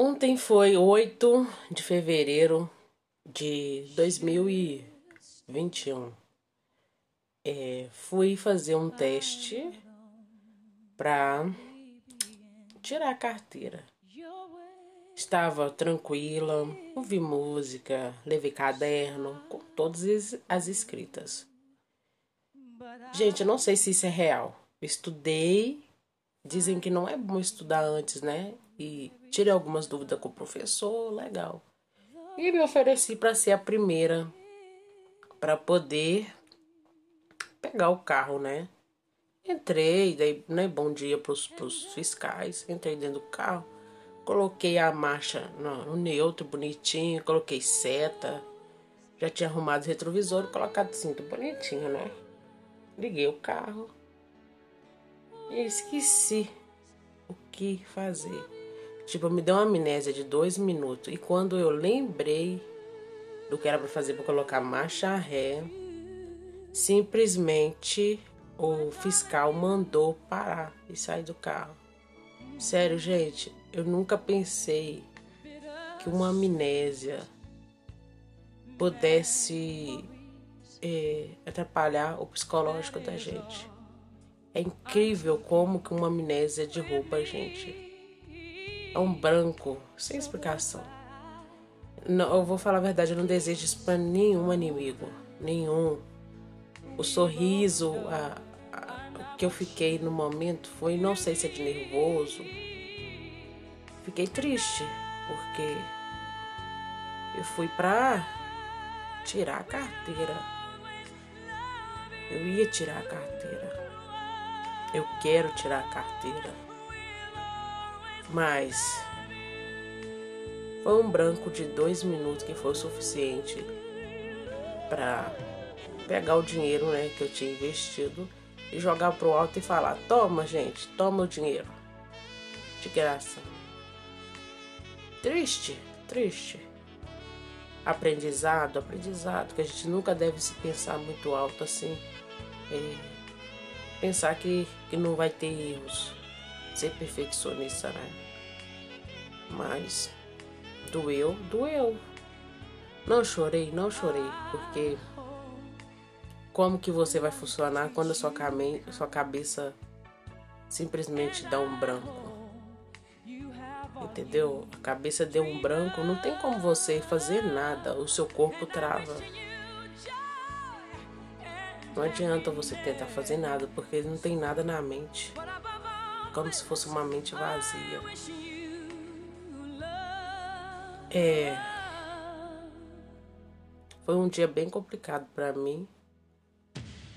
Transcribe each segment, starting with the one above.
Ontem foi 8 de fevereiro de 2021. É, fui fazer um teste para tirar a carteira. Estava tranquila, ouvi música, levei caderno com todas as escritas. Gente, eu não sei se isso é real. Estudei, dizem que não é bom estudar antes, né? E tirei algumas dúvidas com o professor, legal. E me ofereci para ser a primeira para poder pegar o carro, né? Entrei, dei né, bom dia pros, pros fiscais, entrei dentro do carro, coloquei a marcha no, no neutro bonitinho, coloquei seta, já tinha arrumado o retrovisor, colocado cinto bonitinho, né? Liguei o carro e esqueci o que fazer. Tipo, me deu uma amnésia de dois minutos. E quando eu lembrei do que era para fazer para colocar marcha ré, simplesmente o fiscal mandou parar e sair do carro. Sério, gente, eu nunca pensei que uma amnésia pudesse é, atrapalhar o psicológico da gente. É incrível como que uma amnésia derruba a gente é um branco, sem explicação. Não, eu vou falar a verdade, eu não desejo isso para nenhum inimigo, nenhum. O sorriso a, a, que eu fiquei no momento foi, não sei se é de nervoso. Fiquei triste, porque eu fui pra tirar a carteira. Eu ia tirar a carteira. Eu quero tirar a carteira mas foi um branco de dois minutos que foi o suficiente para pegar o dinheiro né, que eu tinha investido e jogar pro alto e falar: Toma, gente, toma o dinheiro. De graça. Triste, triste. Aprendizado, aprendizado, que a gente nunca deve se pensar muito alto assim. É, pensar que, que não vai ter erros ser perfeccionista, né? Mas doeu, doeu. Não chorei, não chorei, porque como que você vai funcionar quando a sua, came, sua cabeça simplesmente dá um branco? Entendeu? A cabeça deu um branco, não tem como você fazer nada, o seu corpo trava. Não adianta você tentar fazer nada, porque não tem nada na mente como se fosse uma mente vazia. É. Foi um dia bem complicado para mim.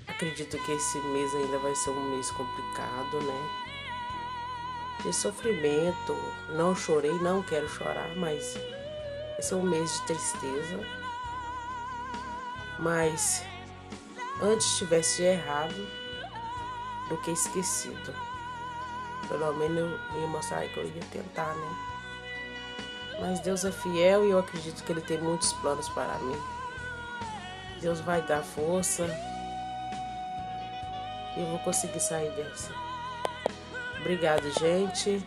Acredito que esse mês ainda vai ser um mês complicado, né? De sofrimento. Não chorei, não quero chorar, mas esse é um mês de tristeza. Mas antes tivesse errado do que esquecido. Pelo menos eu ia mostrar que eu ia tentar, né? Mas Deus é fiel e eu acredito que Ele tem muitos planos para mim. Deus vai dar força e eu vou conseguir sair dessa. Obrigado, gente.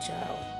Tchau.